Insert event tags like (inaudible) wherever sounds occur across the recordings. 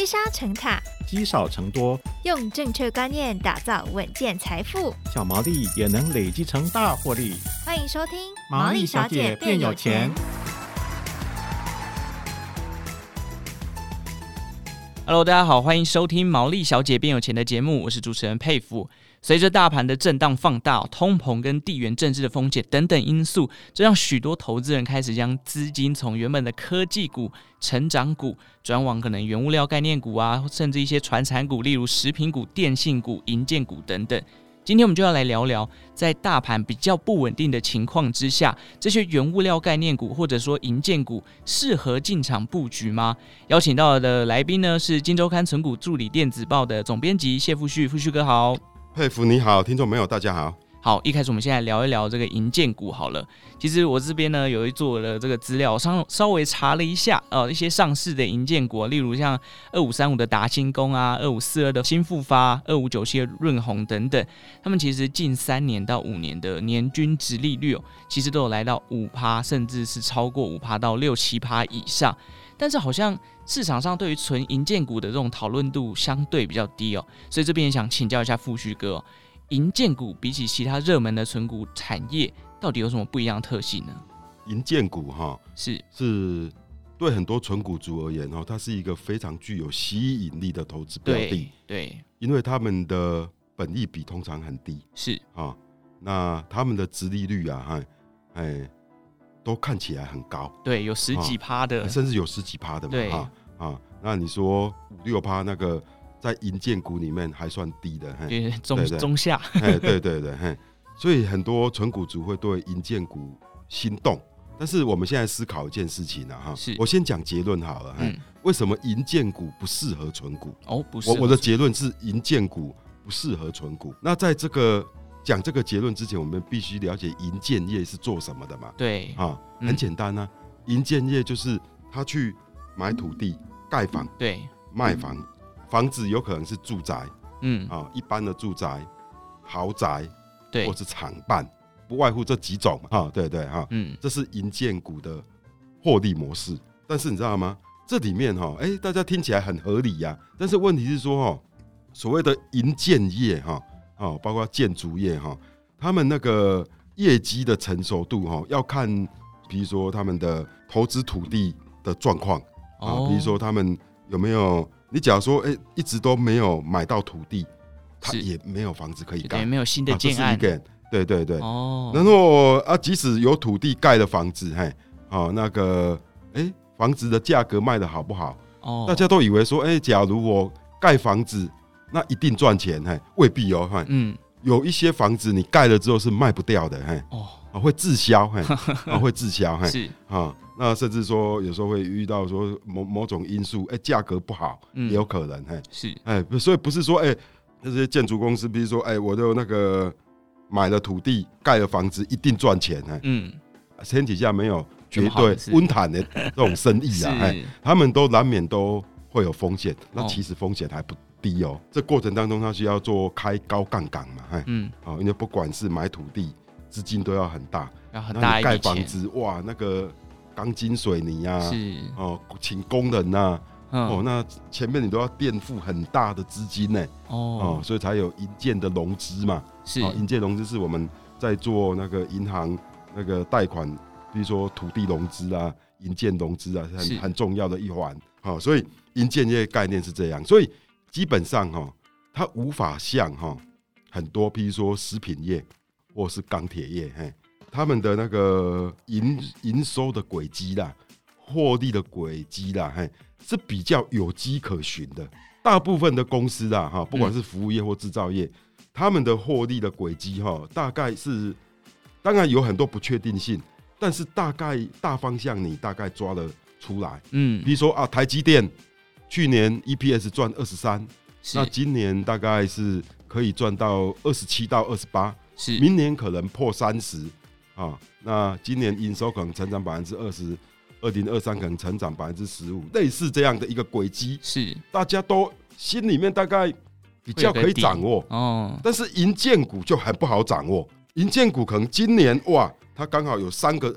积沙成塔，积少成多，用正确观念打造稳健财富，小毛利也能累积成大获利。欢迎收听《毛利小姐变有钱》。Hello，大家好，欢迎收听《毛利小姐变有钱》的节目，我是主持人沛甫。随着大盘的震荡放大，通膨跟地缘政治的风险等等因素，这让许多投资人开始将资金从原本的科技股、成长股转往可能原物料概念股啊，甚至一些传产股，例如食品股、电信股、银建股等等。今天我们就要来聊聊，在大盘比较不稳定的情况之下，这些原物料概念股或者说银建股适合进场布局吗？邀请到的来宾呢是《金周刊存股助理电子报》的总编辑谢富旭，富旭哥好。佩服你好，听众朋友大家好。好，一开始我们现在聊一聊这个银建股好了。其实我这边呢有一做的这个资料，稍稍微查了一下，呃，一些上市的银建股，例如像二五三五的达新工啊，二五四二的新富发，二五九七的润鸿等等，他们其实近三年到五年的年均值利率哦，其实都有来到五趴，甚至是超过五趴到六七趴以上。但是好像市场上对于纯银建股的这种讨论度相对比较低哦，所以这边也想请教一下富旭哥，银建股比起其他热门的存股产业，到底有什么不一样的特性呢？银建股哈是。是对很多存股族而言哈，它是一个非常具有吸引力的投资标的，对，对，因为他们的本益比通常很低，是。啊，那他们的殖利率啊，哈，哎。都看起来很高，对，有十几趴的，甚至有十几趴的嘛，对。啊啊，那你说五六趴那个在银建股里面还算低的，对，中下，哎，对对对，嘿，所以很多存股族会对银建股心动，但是我们现在思考一件事情呢，哈，我先讲结论好了，嗯，为什么银建股不适合存股？哦，不是，我我的结论是银建股不适合存股，那在这个。讲这个结论之前，我们必须了解银建业是做什么的嘛？对，啊，很简单啊，银建业就是他去买土地、盖房，对，卖房，房子有可能是住宅，嗯，啊，一般的住宅、豪宅，对，或是厂办，不外乎这几种嘛，哈，对对哈，嗯，这是银建股的获利模式。但是你知道吗？这里面哈，哎，大家听起来很合理呀，但是问题是说，哈，所谓的银建业，哈。哦，包括建筑业哈，他们那个业绩的成熟度哈，要看，比如说他们的投资土地的状况啊，比如说他们有没有，你假如说哎、欸，一直都没有买到土地，他也没有房子可以盖，没有新的建案，对对对，哦，然后啊，即使有土地盖的房子，嘿，啊，那个哎、欸，房子的价格卖的好不好？哦，大家都以为说，哎、欸，假如我盖房子。那一定赚钱，嘿，未必哦，嘿，嗯，有一些房子你盖了之后是卖不掉的，嘿，哦，啊，会滞销，嘿，(laughs) 啊，会滞销，嘿，是。啊，那甚至说有时候会遇到说某某种因素，哎，价格不好，也有可能，嘿，是，哎，所以不是说，哎，那些建筑公司，比如说，哎，我就那个买了土地，盖了房子，一定赚钱，嘿，嗯，天底下没有绝对温坦的这种生意啊，(laughs) 哎，他们都难免都会有风险，那其实风险还不。低哦，这过程当中他需要做开高杠杆嘛，哎，嗯，好，因为不管是买土地，资金都要很大，要很大。盖房子哇，那个钢筋水泥啊，是。哦，请工人呐、啊，嗯、哦，那前面你都要垫付很大的资金呢，哦，哦，所以才有银建的融资嘛，是，营建融资是我们在做那个银行那个贷款，比如说土地融资啊，银建融资啊，很是。很重要的一环，好，所以银建业概念是这样，所以。基本上哈，它无法像哈很多，譬如说食品业或是钢铁业，嘿，他们的那个营营收的轨迹啦，获利的轨迹啦，嘿，是比较有迹可循的。大部分的公司啊，哈，不管是服务业或制造业，他们的获利的轨迹哈，大概是当然有很多不确定性，但是大概大方向你大概抓了出来。嗯，比如说啊，台积电。去年 EPS 赚二十三，那今年大概是可以赚到二十七到二十八，是明年可能破三十啊。那今年营收可能成长百分之二十，二零二三可能成长百分之十五，类似这样的一个轨迹，是大家都心里面大概比较可以掌握哦。但是银建股就很不好掌握，银建股可能今年哇，它刚好有三个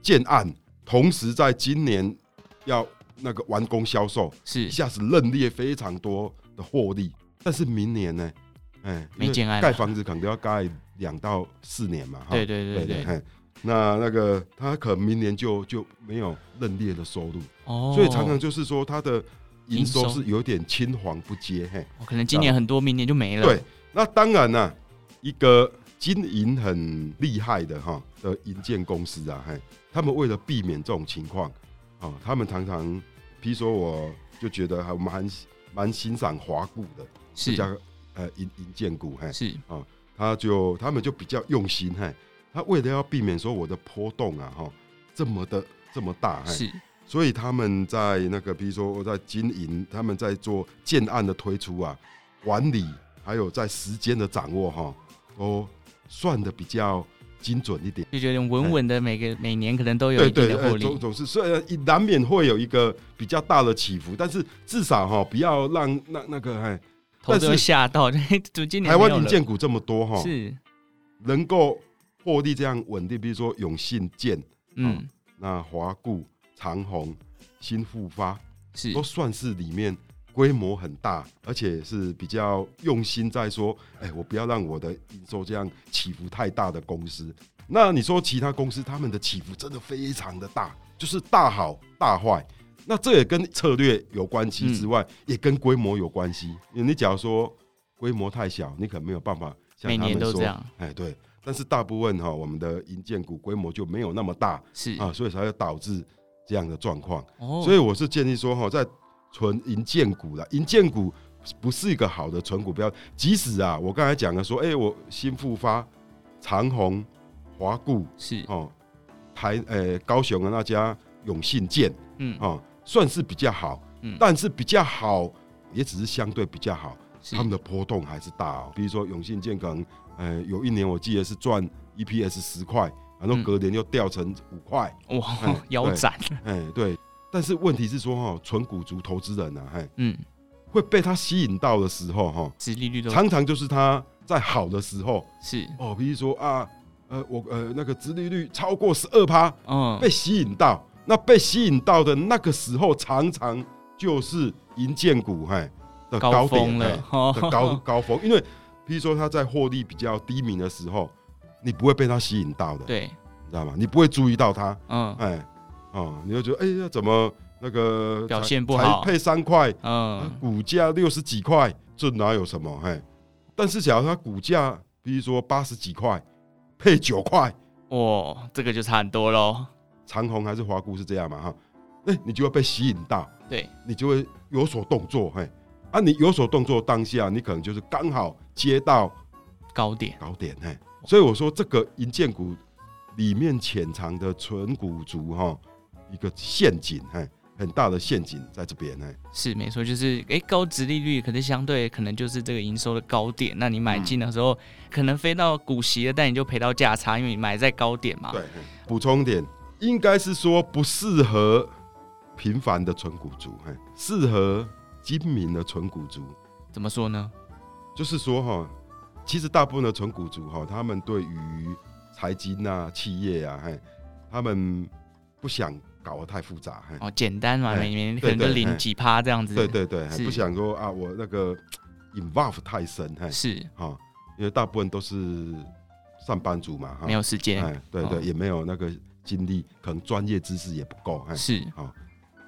建案，同时在今年要。那个完工销售，是一下子认列非常多的获利。但是明年呢，哎，没建案，盖房子可能都要盖两到四年嘛，对对对对，对。那那个他可能明年就就没有认列的收入，哦，所以常常就是说他的营收是有点青黄不接，嘿，可能今年很多，明年就没了。对，那当然呢，一个经营很厉害的哈的营建公司啊，嘿，他们为了避免这种情况，啊，他们常常，譬如说，我就觉得还蛮蛮欣赏华固的，是。叫呃营营建股，嘿，是。啊，他就他们就比较用心，嘿。他为了要避免说我的波动啊，哈，这么的这么大，是，所以他们在那个，比如说我在经营，他们在做建案的推出啊，管理，还有在时间的掌握，哈，都算的比较精准一点，就觉得稳稳的，每个每年可能都有一定的获利，总总是虽然难免会有一个比较大的起伏，但是至少哈，不要让那那个哎，投资人吓到，就 (laughs) 今年台湾营建股这么多哈，是能够。获利这样稳定，比如说永信建，嗯，哦、那华固、长虹、新复发是都算是里面规模很大，而且是比较用心在说，哎、欸，我不要让我的营收这样起伏太大的公司。那你说其他公司他们的起伏真的非常的大，就是大好大坏。那这也跟策略有关系之外，嗯、也跟规模有关系。因为你假如说规模太小，你可能没有办法像他们说，每年都这样。哎，对。但是大部分哈，我们的银建股规模就没有那么大，是啊，所以才会导致这样的状况。哦，所以我是建议说哈，在存银建股啦，营建股不是一个好的存股标。即使啊，我刚才讲了说，哎，我新复发、长虹、华固是哦，台呃高雄的那家永信建，嗯啊，算是比较好，嗯，但是比较好也只是相对比较好，他们的波动还是大哦。比如说永信建可能。呃，有一年我记得是赚 EPS 十块，然后隔年又掉成五块，哇，腰斩。哎，对。但是问题是说哈，纯股族投资人呐，哎，嗯，会被他吸引到的时候哈，殖利率常常就是他在好的时候。是。哦，比如说啊，呃，我呃那个殖利率超过十二趴，嗯，被吸引到，那被吸引到的那个时候，常常就是银建股嘿的高峰了，的高 (laughs) 高峰，因为。比如说它在获利比较低迷的时候，你不会被它吸引到的，对，你知道吗？你不会注意到它，嗯，哎，哦，你会觉得，哎呀，怎么那个表现不好，才配三块，嗯，股价六十几块，这哪有什么？嘿，但是假如它股价，比如说八十几块，配九块，哦，这个就差很多喽。长虹还是华固是这样嘛？哈，哎，你就会被吸引到，对，你就会有所动作，嘿。啊，你有所动作当下，你可能就是刚好接到高点，高点嘿。所以我说，这个银建股里面潜藏的存股族哈，一个陷阱嘿，很大的陷阱在这边嘿。是没错，就是哎、欸，高值利率可是相对可能就是这个营收的高点。那你买进的时候，嗯、可能飞到股息了，但你就赔到价差，因为你买在高点嘛。对，补充点，应该是说不适合平凡的纯股族，嘿，适合。精明的纯股族。怎么说呢？就是说哈，其实大部分的纯股族哈，他们对于财经啊、企业啊，嘿，他们不想搞得太复杂，哦，简单嘛，每年可能就领几趴这样子，对对对，不想说啊，我那个 (tsk) involve 太深，嘿，是。哈，因为大部分都是上班族嘛，哈。没有时间，对对，也没有那个精力，可能专业知识也不够，是。啊，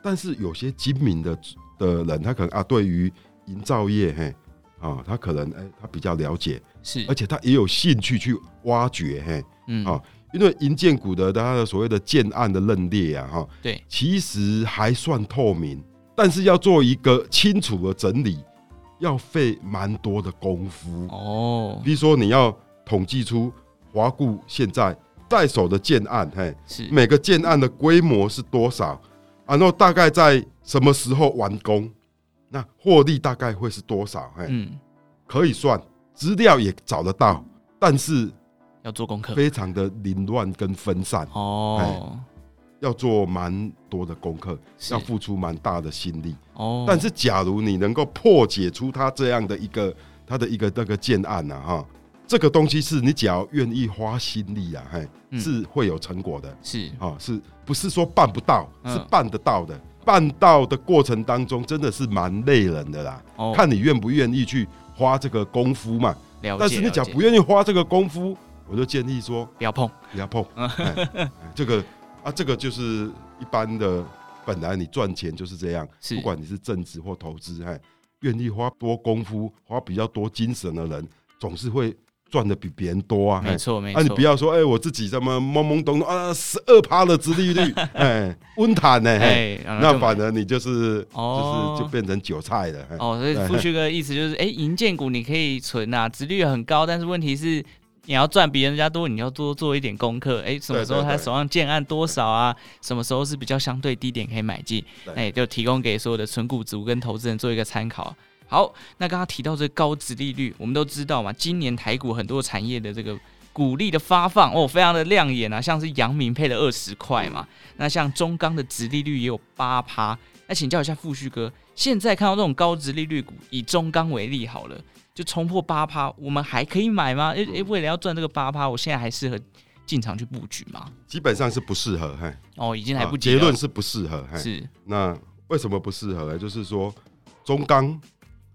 但是有些精明的。的人，他可能啊，对于营造业，嘿，啊，他可能哎、欸，他比较了解，是，而且他也有兴趣去挖掘，嘿，嗯，啊，因为营建股的他的所谓的建案的认列啊，哈，对，其实还算透明，但是要做一个清楚的整理，要费蛮多的功夫。哦。比如说你要统计出华固现在在手的建案，嘿，是每个建案的规模是多少？然后大概在什么时候完工？那获利大概会是多少？嗯，可以算，资料也找得到，但是要做功课，非常的凌乱跟分散哦，要做蛮多的功课，要付出蛮大的心力哦。但是假如你能够破解出他这样的一个他的一个那个建案啊，哈。这个东西是你只要愿意花心力啊，嘿，是会有成果的，是啊，是不是说办不到，是办得到的。办到的过程当中，真的是蛮累人的啦。哦，看你愿不愿意去花这个功夫嘛。了解。但是你讲不愿意花这个功夫，我就建议说不要碰，不要碰。(laughs) 这个啊，这个就是一般的，本来你赚钱就是这样，是不管你是正职或投资，哎，愿意花多功夫、花比较多精神的人，总是会。赚的比别人多啊，没错没错。啊，你不要说，哎、欸，我自己这么懵懵懂懂啊，十二趴的殖利率，(laughs) 哎，温坦呢，哎，那反而你就是，哦、就是就变成韭菜了。哦，所以富旭哥意思就是，哎、欸，营建股你可以存啊，殖率很高，但是问题是你要赚比人家多，你要多做一点功课。哎、欸，什么时候他手上建案多少啊？什么时候是比较相对低点可以买进？哎、欸，就提供给所有的存股族跟投资人做一个参考。好，那刚刚提到这个高值利率，我们都知道嘛，今年台股很多产业的这个股利的发放哦，非常的亮眼啊，像是阳明配了二十块嘛，那像中钢的值利率也有八趴。那请教一下富旭哥，现在看到这种高值利率股，以中钢为例好了，就冲破八趴，我们还可以买吗？诶诶，为了要赚这个八趴，我现在还适合进场去布局吗？基本上是不适合，嘿。哦，已经来不及了。结论是不适合，嘿。是。那为什么不适合呢？就是说中钢。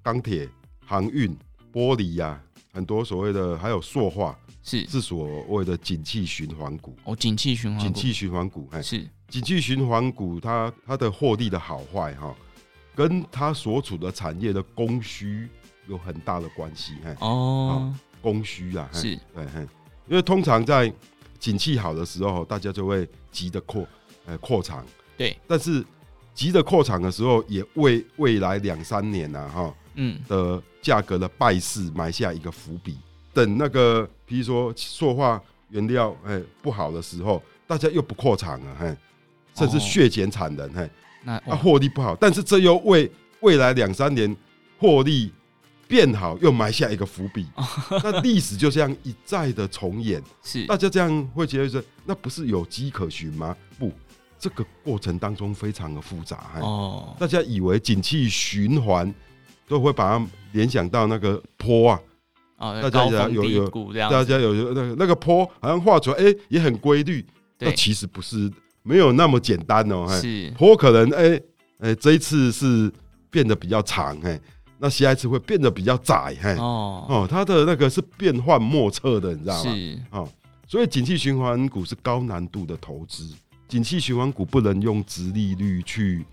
钢铁、航运、玻璃呀、啊，很多所谓的，还有塑化，是。是所谓的景气循环股。哦，景气循环，景气循环股，哎，是。景气循环股，它它的获利的好坏哈，跟它所处的产业的供需有很大的关系。哎，哦，供需啊，是。对，因为通常在景气好的时候，大家就会急着扩，呃，扩产。对，但是急着扩产的时候，也为未来两三年啊，哈。嗯。的价格的败势埋下一个伏笔，等那个比如说塑化原料哎不好的时候，大家又不扩产了，嘿，甚至削减产能，嘿，那啊获利不好，但是这又为未来两三年获利变好又埋下一个伏笔，(laughs) 那历史就这样一再的重演，是。大家这样会觉得说，那不是有迹可循吗？不，这个过程当中非常的复杂，哦，大家以为景气循环。都会把它联想到那个坡啊，大家有有，大家有有那个那个坡好像画出来，哎，也很规律。那其实不是，没有那么简单哦。是。坡可能哎哎，这一次是变得比较长，哎，那下一次会变得比较窄，哎哦。哦，它的那个是变幻莫测的，你知道吗？是。哦，所以景气循环股是高难度的投资，景气循环股不能用直利率去。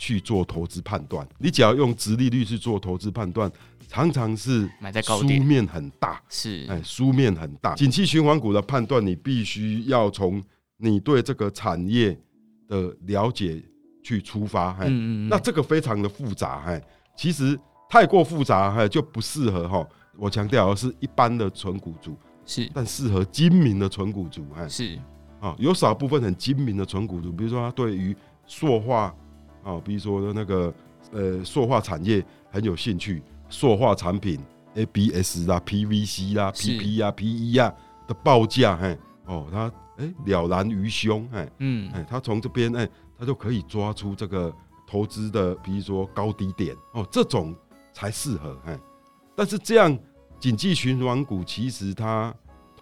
去做投资判断，你只要用直利率去做投资判断，常常是买在高点，输面很大。是，哎，书面很大。景气循环股的判断，你必须要从你对这个产业的了解去出发。嗯嗯嗯。那这个非常的复杂，哎，其实太过复杂，哎，就不适合哈。我强调的是一般的纯股族是，但适合精明的纯股族，哎，是啊，有少部分很精明的纯股族，比如说他对于塑化。啊，比如说那个呃，塑化产业很有兴趣，塑化产品 ABS 啦、PVC 啦、PP 啊、PE 啊的报价，嘿，哦，他哎了然于胸，哎，嗯，哎，他从这边哎，他就可以抓出这个投资的，比如说高低点，哦，这种才适合，哎，但是这样景气循环股其实它，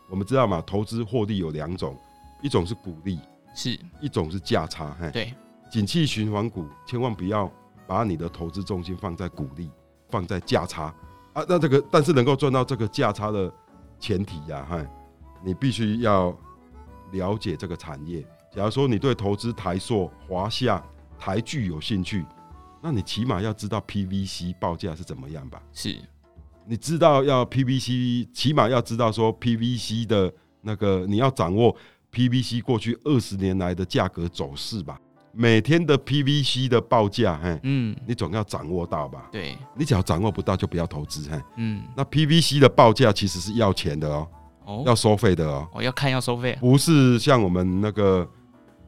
我们知道嘛，投资获利有两种，一种是股利，是一种是价差，嘿，对。景气循环股，千万不要把你的投资重心放在股利，放在价差啊。那这个，但是能够赚到这个价差的前提呀，哈，你必须要了解这个产业。假如说你对投资台塑、华夏、台剧有兴趣，那你起码要知道 PVC 报价是怎么样吧？是，你知道要 PVC，起码要知道说 PVC 的那个，你要掌握 PVC 过去二十年来的价格走势吧。每天的 PVC 的报价，嘿，嗯，你总要掌握到吧？对，你只要掌握不到，就不要投资，嘿，嗯。那 PVC 的报价其实是要钱的哦，哦，要收费的哦。我要看要收费，不是像我们那个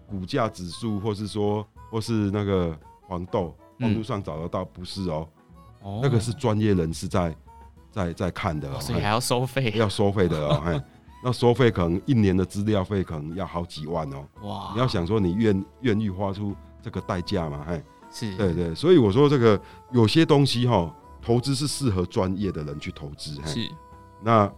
股价指数，或是说，或是那个黄豆，网络上找得到，不是哦。哦，那个是专业人士在在在看的，哦所以还要收费，要收费的哦，嘿。(laughs) 那收费可能一年的资料费可能要好几万哦。哇！你要想说你愿愿意花出这个代价嘛？哎，是对对，所以我说这个有些东西哈，投资是适合专业的人去投资。是。那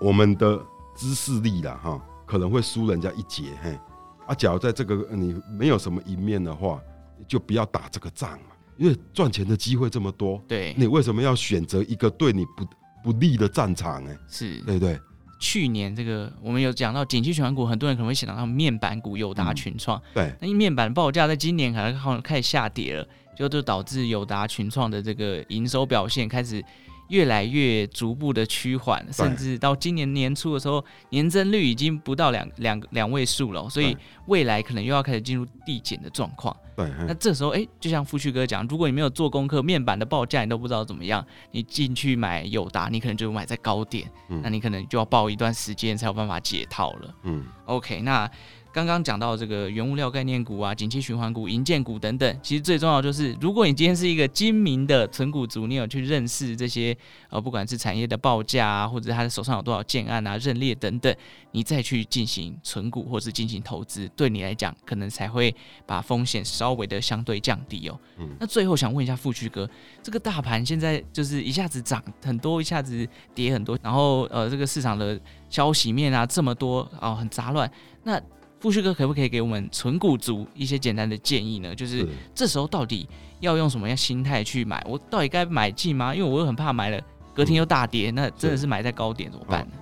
我们的知识力啦哈，可能会输人家一截。嘿，啊，假如在这个你没有什么赢面的话，就不要打这个仗嘛，因为赚钱的机会这么多，对，你为什么要选择一个对你不不利的战场？呢，是对不对？去年这个我们有讲到景气循环股，很多人可能会想到面板股友达、群创、嗯，对，那因为面板报价在今年可能好像开始下跌了，就就导致友达、群创的这个营收表现开始。越来越逐步的趋缓，甚至到今年年初的时候，年增率已经不到两两两位数了，所以未来可能又要开始进入递减的状况。对，那这时候，哎、欸，就像富旭哥讲，如果你没有做功课，面板的报价你都不知道怎么样，你进去买友达，你可能就买在高点，嗯、那你可能就要抱一段时间才有办法解套了。嗯，OK，那。刚刚讲到这个原物料概念股啊、景气循环股、银建股等等，其实最重要就是，如果你今天是一个精明的存股族，你有去认识这些呃，不管是产业的报价啊，或者他的手上有多少建案啊、认列等等，你再去进行存股或是进行投资，对你来讲可能才会把风险稍微的相对降低哦。嗯。那最后想问一下富旭哥，这个大盘现在就是一下子涨很多，一下子跌很多，然后呃，这个市场的消息面啊这么多啊、呃，很杂乱，那。富旭哥可不可以给我们存股族一些简单的建议呢？就是这时候到底要用什么样心态去买？我到底该买进吗？因为我又很怕买了隔天又大跌，那真的是买在高点怎么办呢？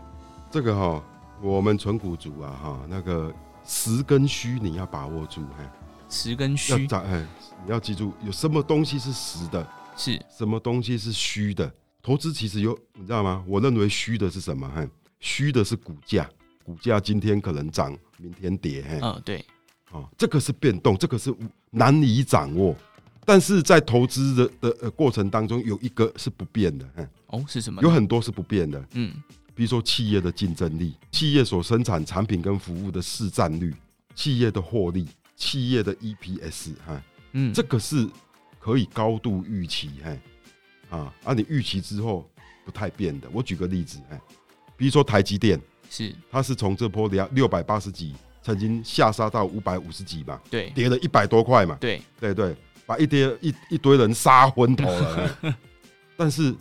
这个哈、哦，我们存股族啊哈，那个实跟虚你要把握住哈。实跟虚，你要记住有什么东西是实的，是什么东西是虚的。投资其实有你知道吗？我认为虚的是什么？哈，虚的是股价。股价今天可能涨，明天跌。嗯，对，哦，这个是变动，这个是难以掌握。但是在投资的的呃过程当中，有一个是不变的。哦，是什么？有很多是不变的。嗯，比如说企业的竞争力，企业所生产产品跟服务的市占率，企业的获利，企业的 EPS。哈，嗯，这个是可以高度预期。哈，啊，啊，你预期之后不太变的。我举个例子，哎，比如说台积电。是，它是从这波两六百八十几，曾经下杀到五百五十几嘛，对，跌了一百多块嘛，对，对对，把一堆一一堆人杀昏头了。(laughs) 但是，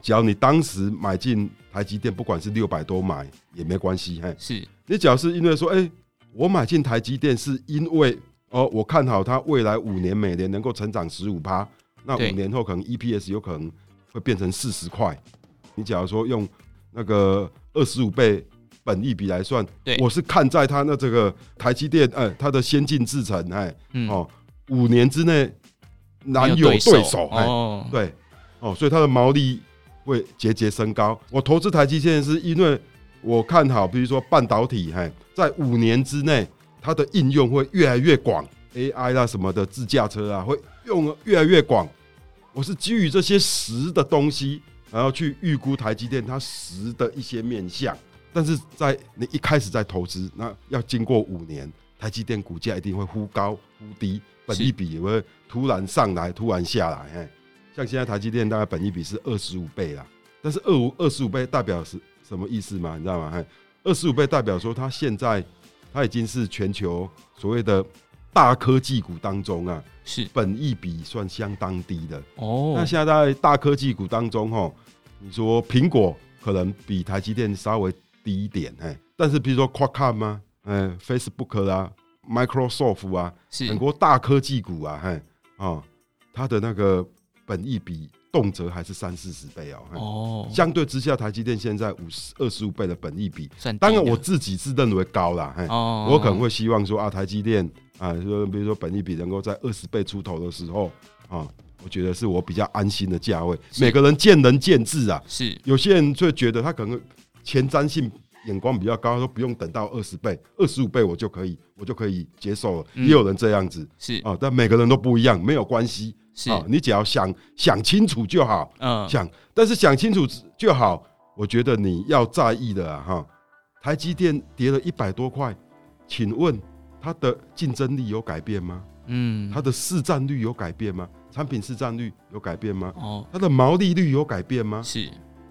只要你当时买进台积电，不管是六百多买也没关系，嘿，是。你只要是因为说，哎、欸，我买进台积电是因为哦，我看好它未来五年每年能够成长十五趴，那五年后可能 EPS 有可能会变成四十块。你假如说用那个二十五倍。本益比来算，我是看在它那这个台积电，哎，它的先进制程，哎，哦，五年之内难有对手，哎，对，哦，所以它的毛利会节节升高。我投资台积电是因为我看好，比如说半导体，哎，在五年之内它的应用会越来越广，AI 啦什么的，自驾车啊会用越来越广。我是基于这些实的东西，然后去预估台积电它实的一些面向。但是在你一开始在投资，那要经过五年，台积电股价一定会忽高忽低，本一比也会突然上来，突然下来。哎，像现在台积电大概本一比是二十五倍啦，但是二五二十五倍代表是什么意思嘛？你知道吗？哎，二十五倍代表说它现在它已经是全球所谓的大科技股当中啊，是本益比算相当低的哦。那现在在大科技股当中，哈，你说苹果可能比台积电稍微。低一点，哎，但是比如说 Qualcomm 啊，哎，Facebook 啊，Microsoft 啊，是。很多大科技股啊，哎，啊，它的那个本益比动辄还是三四十倍哦，哦，相对之下，台积电现在五十二十五倍的本益比，当然我自己是认为高啦，嘿，我可能会希望说啊，台积电啊，说比如说本益比能够在二十倍出头的时候啊，我觉得是我比较安心的价位。每个人见仁见智啊，是。有些人就觉得他可能。前瞻性眼光比较高，说不用等到二十倍、二十五倍我就可以，我就可以接受了。也有人这样子，是啊，但每个人都不一样，没有关系，是啊，你只要想想清楚就好，嗯，想，但是想清楚就好。我觉得你要在意的哈，台积电跌了一百多块，请问它的竞争力有改变吗？嗯，它的市占率有改变吗？产品市占率有改变吗？哦，它的毛利率有改变吗？是，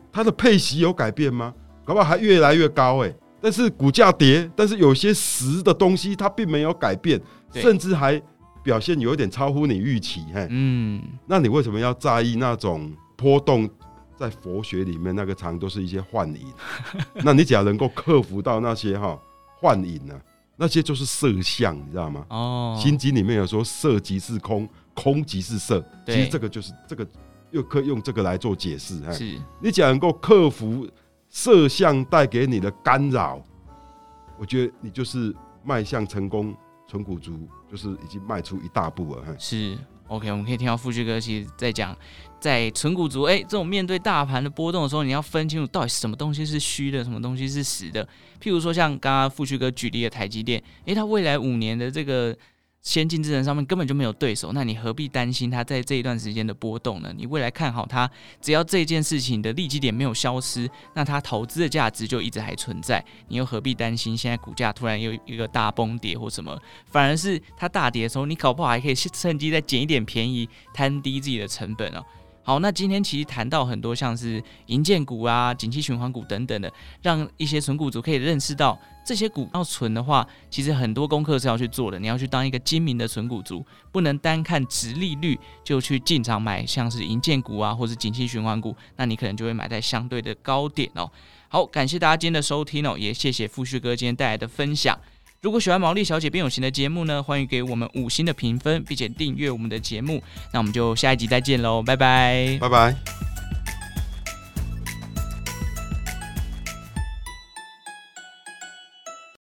它的配息有改变吗？搞不好还越来越高哎、欸，但是股价跌，但是有些实的东西它并没有改变，甚至还表现有一点超乎你预期嘿。嗯，那你为什么要在意那种波动？在佛学里面，那个常都是一些幻影。(laughs) 那你只要能够克服到那些哈幻影呢，那些就是色相，你知道吗？哦，心经里面有说色即是空，空即是色，其实这个就是这个又可以用这个来做解释。是，你只要能够克服色相带给你的干扰，我觉得你就是迈向成功，存股族就是已经迈出一大步了。是。OK，我们可以听到富旭哥其实在讲，在存股族，哎，这种面对大盘的波动的时候，你要分清楚到底什么东西是虚的，什么东西是实的。譬如说，像刚刚富旭哥举例的台积电，哎，它未来五年的这个。先进智能上面根本就没有对手，那你何必担心它在这一段时间的波动呢？你未来看好它，只要这件事情的利基点没有消失，那它投资的价值就一直还存在。你又何必担心现在股价突然又一个大崩跌或什么？反而是它大跌的时候，你搞不好还可以趁机再捡一点便宜，摊低自己的成本哦。好，那今天其实谈到很多像是银建股啊、景气循环股等等的，让一些存股族可以认识到，这些股要存的话，其实很多功课是要去做的。你要去当一个精明的存股族，不能单看殖利率就去进场买，像是银建股啊，或是景气循环股，那你可能就会买在相对的高点哦。好，感谢大家今天的收听哦，也谢谢富旭哥今天带来的分享。如果喜欢毛利小姐变有型的节目呢，欢迎给我们五星的评分，并且订阅我们的节目。那我们就下一集再见喽，拜拜，拜拜。